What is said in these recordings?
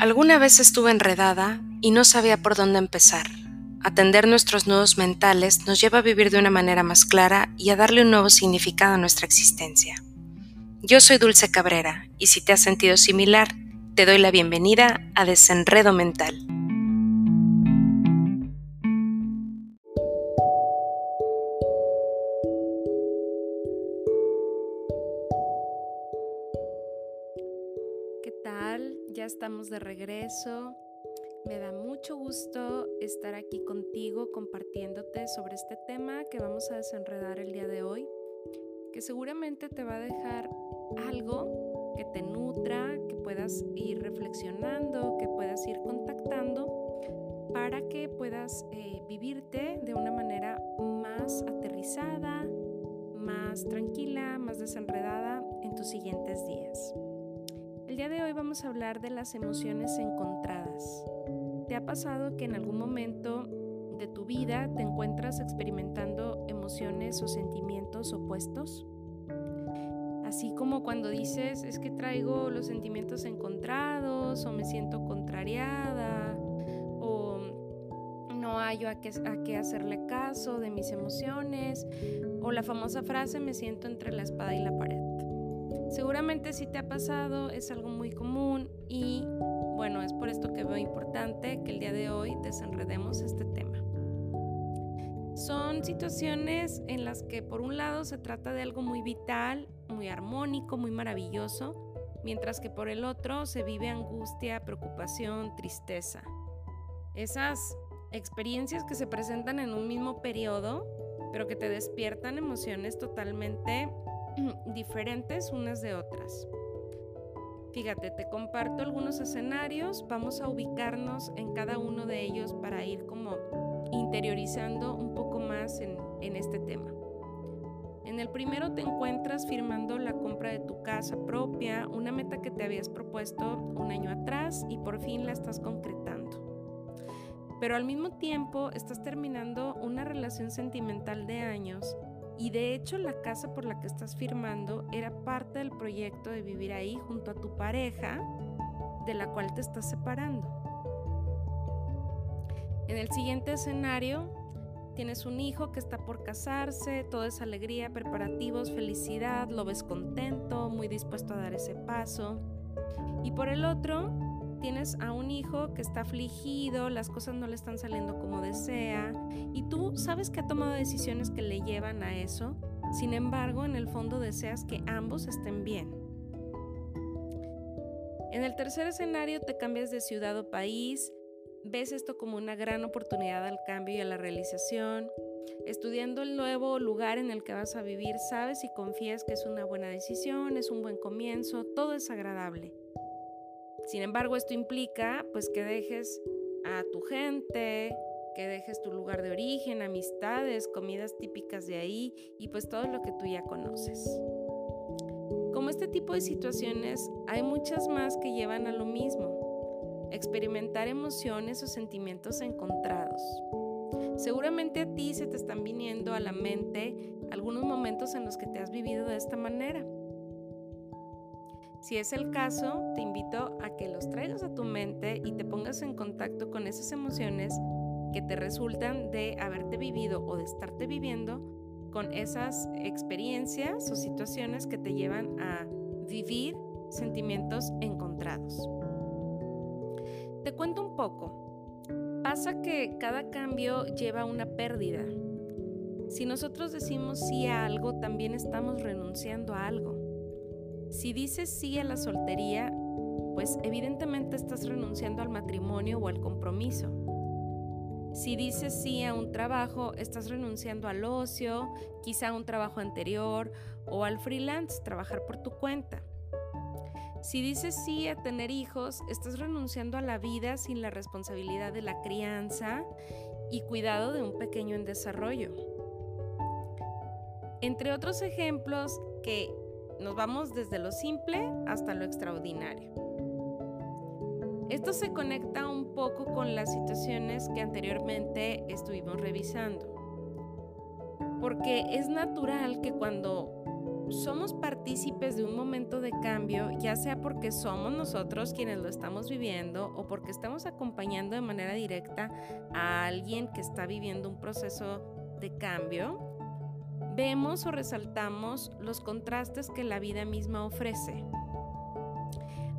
Alguna vez estuve enredada y no sabía por dónde empezar. Atender nuestros nudos mentales nos lleva a vivir de una manera más clara y a darle un nuevo significado a nuestra existencia. Yo soy Dulce Cabrera y si te has sentido similar, te doy la bienvenida a Desenredo Mental. Ya estamos de regreso. Me da mucho gusto estar aquí contigo compartiéndote sobre este tema que vamos a desenredar el día de hoy, que seguramente te va a dejar algo que te nutra, que puedas ir reflexionando, que puedas ir contactando para que puedas eh, vivirte de una manera más aterrizada, más tranquila, más desenredada en tus siguientes días. El día de hoy vamos a hablar de las emociones encontradas. ¿Te ha pasado que en algún momento de tu vida te encuentras experimentando emociones o sentimientos opuestos? Así como cuando dices, es que traigo los sentimientos encontrados o me siento contrariada o no qué, a qué hacerle caso de mis emociones o la famosa frase me siento entre la espada y la pared. Seguramente si te ha pasado, es algo muy común y bueno, es por esto que veo importante que el día de hoy desenredemos este tema. Son situaciones en las que por un lado se trata de algo muy vital, muy armónico, muy maravilloso, mientras que por el otro se vive angustia, preocupación, tristeza. Esas experiencias que se presentan en un mismo periodo, pero que te despiertan emociones totalmente diferentes unas de otras. Fíjate, te comparto algunos escenarios, vamos a ubicarnos en cada uno de ellos para ir como interiorizando un poco más en, en este tema. En el primero te encuentras firmando la compra de tu casa propia, una meta que te habías propuesto un año atrás y por fin la estás concretando. Pero al mismo tiempo estás terminando una relación sentimental de años y de hecho la casa por la que estás firmando era parte del proyecto de vivir ahí junto a tu pareja de la cual te estás separando. En el siguiente escenario tienes un hijo que está por casarse, todo es alegría, preparativos, felicidad, lo ves contento, muy dispuesto a dar ese paso. Y por el otro, tienes a un hijo que está afligido, las cosas no le están saliendo como desea y tú sabes que ha tomado decisiones que le llevan a eso, sin embargo en el fondo deseas que ambos estén bien. En el tercer escenario te cambias de ciudad o país, ves esto como una gran oportunidad al cambio y a la realización. Estudiando el nuevo lugar en el que vas a vivir, sabes y confías que es una buena decisión, es un buen comienzo, todo es agradable. Sin embargo, esto implica pues que dejes a tu gente, que dejes tu lugar de origen, amistades, comidas típicas de ahí y pues todo lo que tú ya conoces. Como este tipo de situaciones, hay muchas más que llevan a lo mismo, experimentar emociones o sentimientos encontrados. Seguramente a ti se te están viniendo a la mente algunos momentos en los que te has vivido de esta manera. Si es el caso, te invito a que los traigas a tu mente y te pongas en contacto con esas emociones que te resultan de haberte vivido o de estarte viviendo con esas experiencias o situaciones que te llevan a vivir sentimientos encontrados. Te cuento un poco. Pasa que cada cambio lleva una pérdida. Si nosotros decimos sí a algo, también estamos renunciando a algo. Si dices sí a la soltería, pues evidentemente estás renunciando al matrimonio o al compromiso. Si dices sí a un trabajo, estás renunciando al ocio, quizá a un trabajo anterior o al freelance, trabajar por tu cuenta. Si dices sí a tener hijos, estás renunciando a la vida sin la responsabilidad de la crianza y cuidado de un pequeño en desarrollo. Entre otros ejemplos que nos vamos desde lo simple hasta lo extraordinario. Esto se conecta un poco con las situaciones que anteriormente estuvimos revisando. Porque es natural que cuando somos partícipes de un momento de cambio, ya sea porque somos nosotros quienes lo estamos viviendo o porque estamos acompañando de manera directa a alguien que está viviendo un proceso de cambio, vemos o resaltamos los contrastes que la vida misma ofrece.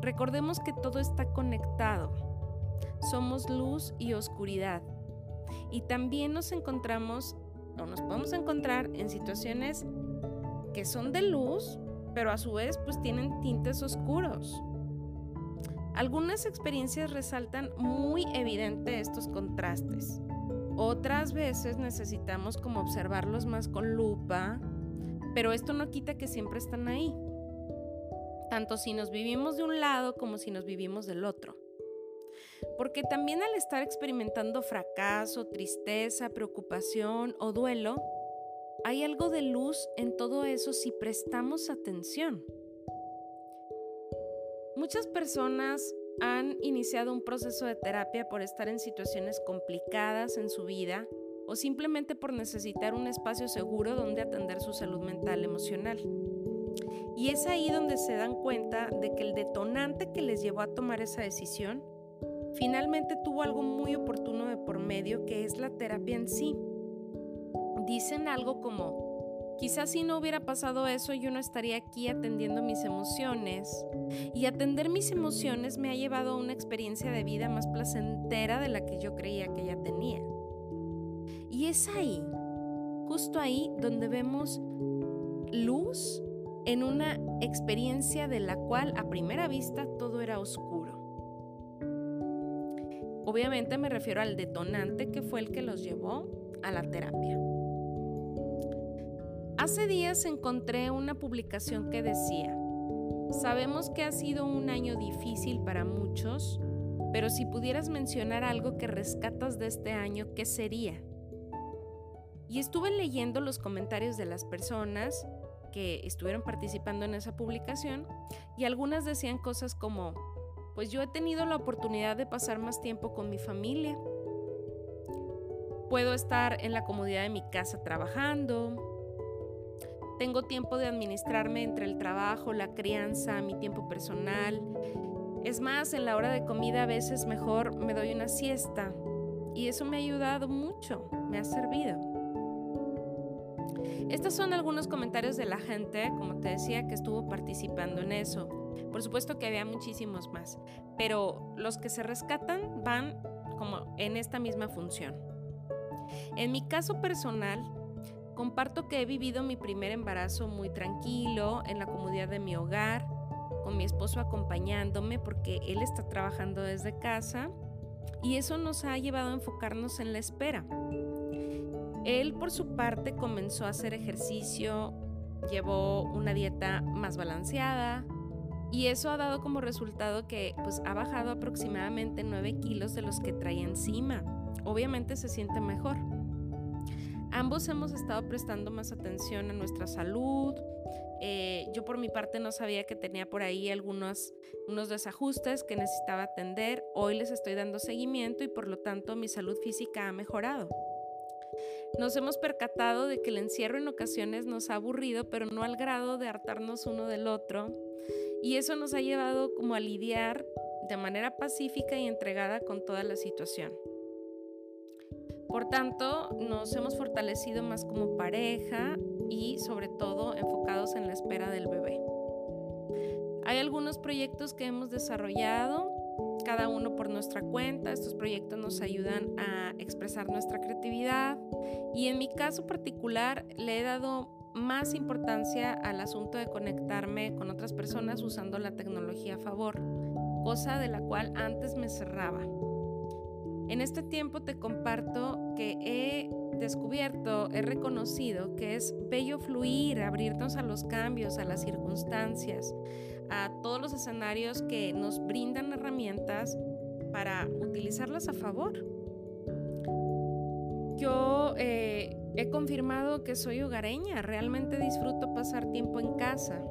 Recordemos que todo está conectado. Somos luz y oscuridad. Y también nos encontramos o nos podemos encontrar en situaciones que son de luz, pero a su vez pues tienen tintes oscuros. Algunas experiencias resaltan muy evidente estos contrastes. Otras veces necesitamos como observarlos más con lupa, pero esto no quita que siempre están ahí. Tanto si nos vivimos de un lado como si nos vivimos del otro. Porque también al estar experimentando fracaso, tristeza, preocupación o duelo, hay algo de luz en todo eso si prestamos atención. Muchas personas han iniciado un proceso de terapia por estar en situaciones complicadas en su vida o simplemente por necesitar un espacio seguro donde atender su salud mental emocional. Y es ahí donde se dan cuenta de que el detonante que les llevó a tomar esa decisión finalmente tuvo algo muy oportuno de por medio que es la terapia en sí dicen algo como, quizás si no hubiera pasado eso yo no estaría aquí atendiendo mis emociones. Y atender mis emociones me ha llevado a una experiencia de vida más placentera de la que yo creía que ya tenía. Y es ahí, justo ahí, donde vemos luz en una experiencia de la cual a primera vista todo era oscuro. Obviamente me refiero al detonante que fue el que los llevó a la terapia. Hace días encontré una publicación que decía, sabemos que ha sido un año difícil para muchos, pero si pudieras mencionar algo que rescatas de este año, ¿qué sería? Y estuve leyendo los comentarios de las personas que estuvieron participando en esa publicación y algunas decían cosas como, pues yo he tenido la oportunidad de pasar más tiempo con mi familia. Puedo estar en la comodidad de mi casa trabajando, tengo tiempo de administrarme entre el trabajo, la crianza, mi tiempo personal. Es más, en la hora de comida a veces mejor me doy una siesta. Y eso me ha ayudado mucho, me ha servido. Estos son algunos comentarios de la gente, como te decía, que estuvo participando en eso. Por supuesto que había muchísimos más, pero los que se rescatan van como en esta misma función. En mi caso personal, Comparto que he vivido mi primer embarazo muy tranquilo, en la comodidad de mi hogar, con mi esposo acompañándome porque él está trabajando desde casa y eso nos ha llevado a enfocarnos en la espera. Él por su parte comenzó a hacer ejercicio, llevó una dieta más balanceada y eso ha dado como resultado que pues ha bajado aproximadamente 9 kilos de los que traía encima. Obviamente se siente mejor. Ambos hemos estado prestando más atención a nuestra salud. Eh, yo por mi parte no sabía que tenía por ahí algunos unos desajustes que necesitaba atender. Hoy les estoy dando seguimiento y por lo tanto mi salud física ha mejorado. Nos hemos percatado de que el encierro en ocasiones nos ha aburrido, pero no al grado de hartarnos uno del otro. Y eso nos ha llevado como a lidiar de manera pacífica y entregada con toda la situación. Por tanto, nos hemos fortalecido más como pareja y sobre todo enfocados en la espera del bebé. Hay algunos proyectos que hemos desarrollado, cada uno por nuestra cuenta. Estos proyectos nos ayudan a expresar nuestra creatividad y en mi caso particular le he dado más importancia al asunto de conectarme con otras personas usando la tecnología a favor, cosa de la cual antes me cerraba. En este tiempo te comparto que he descubierto, he reconocido que es bello fluir, abrirnos a los cambios, a las circunstancias, a todos los escenarios que nos brindan herramientas para utilizarlas a favor. Yo eh, he confirmado que soy hogareña, realmente disfruto pasar tiempo en casa,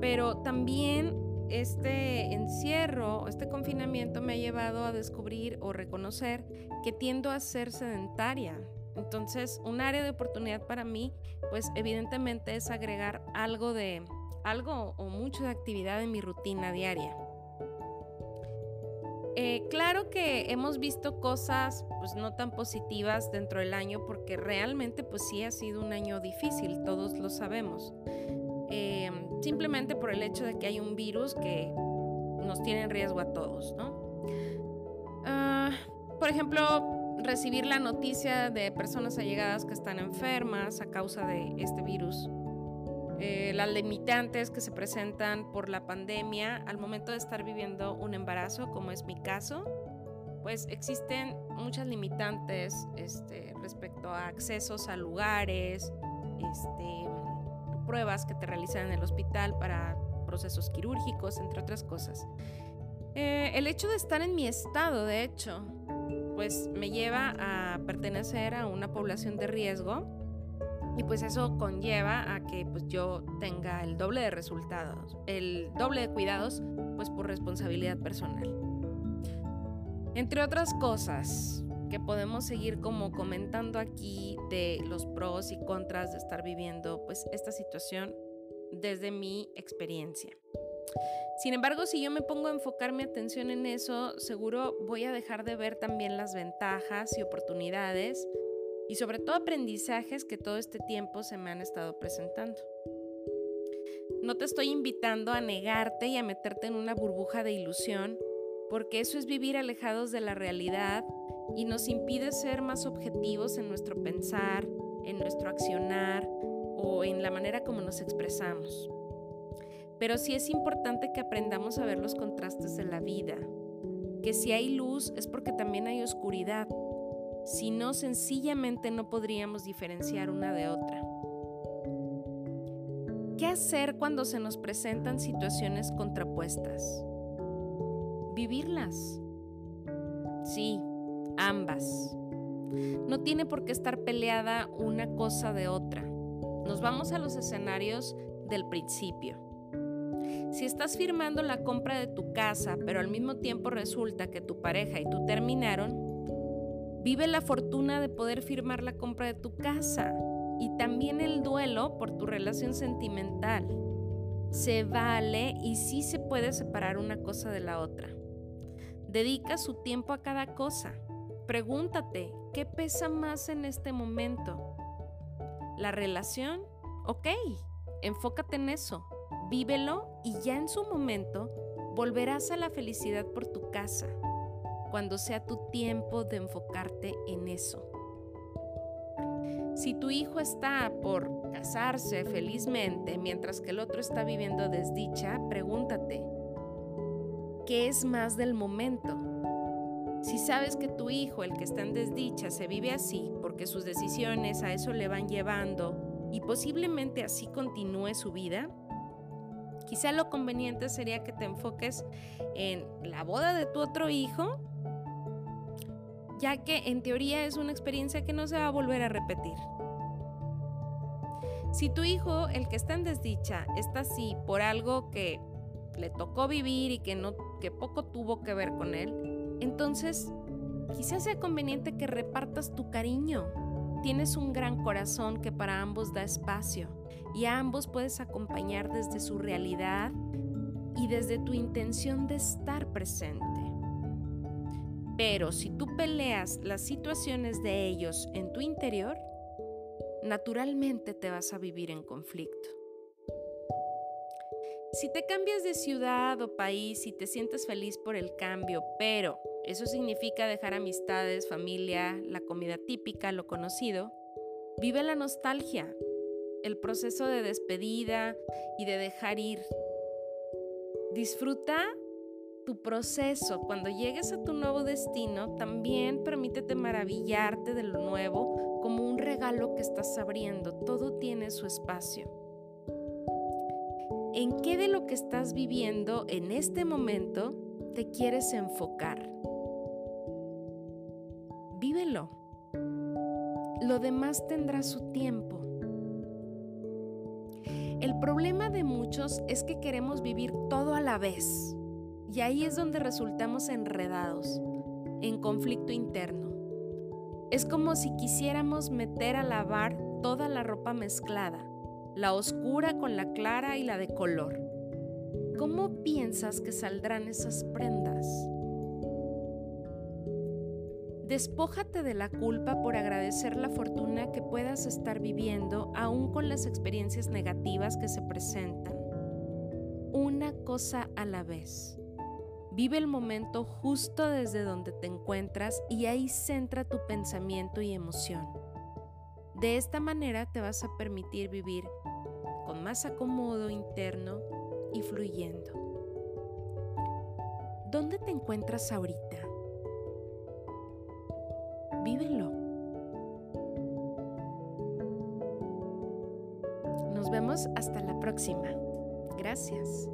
pero también este encierro, este confinamiento me ha llevado a descubrir o reconocer que tiendo a ser sedentaria. Entonces, un área de oportunidad para mí, pues evidentemente es agregar algo de algo o mucho de actividad en mi rutina diaria. Eh, claro que hemos visto cosas pues no tan positivas dentro del año porque realmente pues sí ha sido un año difícil, todos lo sabemos. Eh, simplemente por el hecho de que hay un virus que nos tiene en riesgo a todos, ¿no? Ah, por ejemplo, recibir la noticia de personas allegadas que están enfermas a causa de este virus eh, las limitantes que se presentan por la pandemia al momento de estar viviendo un embarazo, como es mi caso, pues existen muchas limitantes este, respecto a accesos a lugares, este, pruebas que te realizan en el hospital para procesos quirúrgicos, entre otras cosas. Eh, el hecho de estar en mi estado, de hecho, pues me lleva a pertenecer a una población de riesgo y pues eso conlleva a que pues yo tenga el doble de resultados, el doble de cuidados, pues por responsabilidad personal. Entre otras cosas que podemos seguir como comentando aquí de los pros y contras de estar viviendo pues esta situación desde mi experiencia. Sin embargo, si yo me pongo a enfocar mi atención en eso, seguro voy a dejar de ver también las ventajas y oportunidades y sobre todo aprendizajes que todo este tiempo se me han estado presentando. No te estoy invitando a negarte y a meterte en una burbuja de ilusión, porque eso es vivir alejados de la realidad y nos impide ser más objetivos en nuestro pensar, en nuestro accionar o en la manera como nos expresamos. Pero sí es importante que aprendamos a ver los contrastes de la vida, que si hay luz es porque también hay oscuridad si no sencillamente no podríamos diferenciar una de otra. ¿Qué hacer cuando se nos presentan situaciones contrapuestas? Vivirlas. Sí, ambas. No tiene por qué estar peleada una cosa de otra. Nos vamos a los escenarios del principio. Si estás firmando la compra de tu casa, pero al mismo tiempo resulta que tu pareja y tú terminaron, Vive la fortuna de poder firmar la compra de tu casa y también el duelo por tu relación sentimental. Se vale y sí se puede separar una cosa de la otra. Dedica su tiempo a cada cosa. Pregúntate, ¿qué pesa más en este momento? ¿La relación? Ok, enfócate en eso, vívelo y ya en su momento volverás a la felicidad por tu casa cuando sea tu tiempo de enfocarte en eso. Si tu hijo está por casarse felizmente mientras que el otro está viviendo desdicha, pregúntate, ¿qué es más del momento? Si sabes que tu hijo, el que está en desdicha, se vive así porque sus decisiones a eso le van llevando y posiblemente así continúe su vida, quizá lo conveniente sería que te enfoques en la boda de tu otro hijo ya que en teoría es una experiencia que no se va a volver a repetir. Si tu hijo, el que está en desdicha, está así por algo que le tocó vivir y que, que poco tuvo que ver con él, entonces quizás sea conveniente que repartas tu cariño. Tienes un gran corazón que para ambos da espacio y a ambos puedes acompañar desde su realidad y desde tu intención de estar presente. Pero si tú peleas las situaciones de ellos en tu interior, naturalmente te vas a vivir en conflicto. Si te cambias de ciudad o país y te sientes feliz por el cambio, pero eso significa dejar amistades, familia, la comida típica, lo conocido, vive la nostalgia, el proceso de despedida y de dejar ir. Disfruta tu proceso, cuando llegues a tu nuevo destino, también permítete maravillarte de lo nuevo como un regalo que estás abriendo. Todo tiene su espacio. ¿En qué de lo que estás viviendo en este momento te quieres enfocar? Lo demás tendrá su tiempo. El problema de muchos es que queremos vivir todo a la vez y ahí es donde resultamos enredados, en conflicto interno. Es como si quisiéramos meter a lavar toda la ropa mezclada, la oscura con la clara y la de color. ¿Cómo piensas que saldrán esas prendas? Despójate de la culpa por agradecer la fortuna que puedas estar viviendo aún con las experiencias negativas que se presentan. Una cosa a la vez. Vive el momento justo desde donde te encuentras y ahí centra tu pensamiento y emoción. De esta manera te vas a permitir vivir con más acomodo interno y fluyendo. ¿Dónde te encuentras ahorita? Gracias.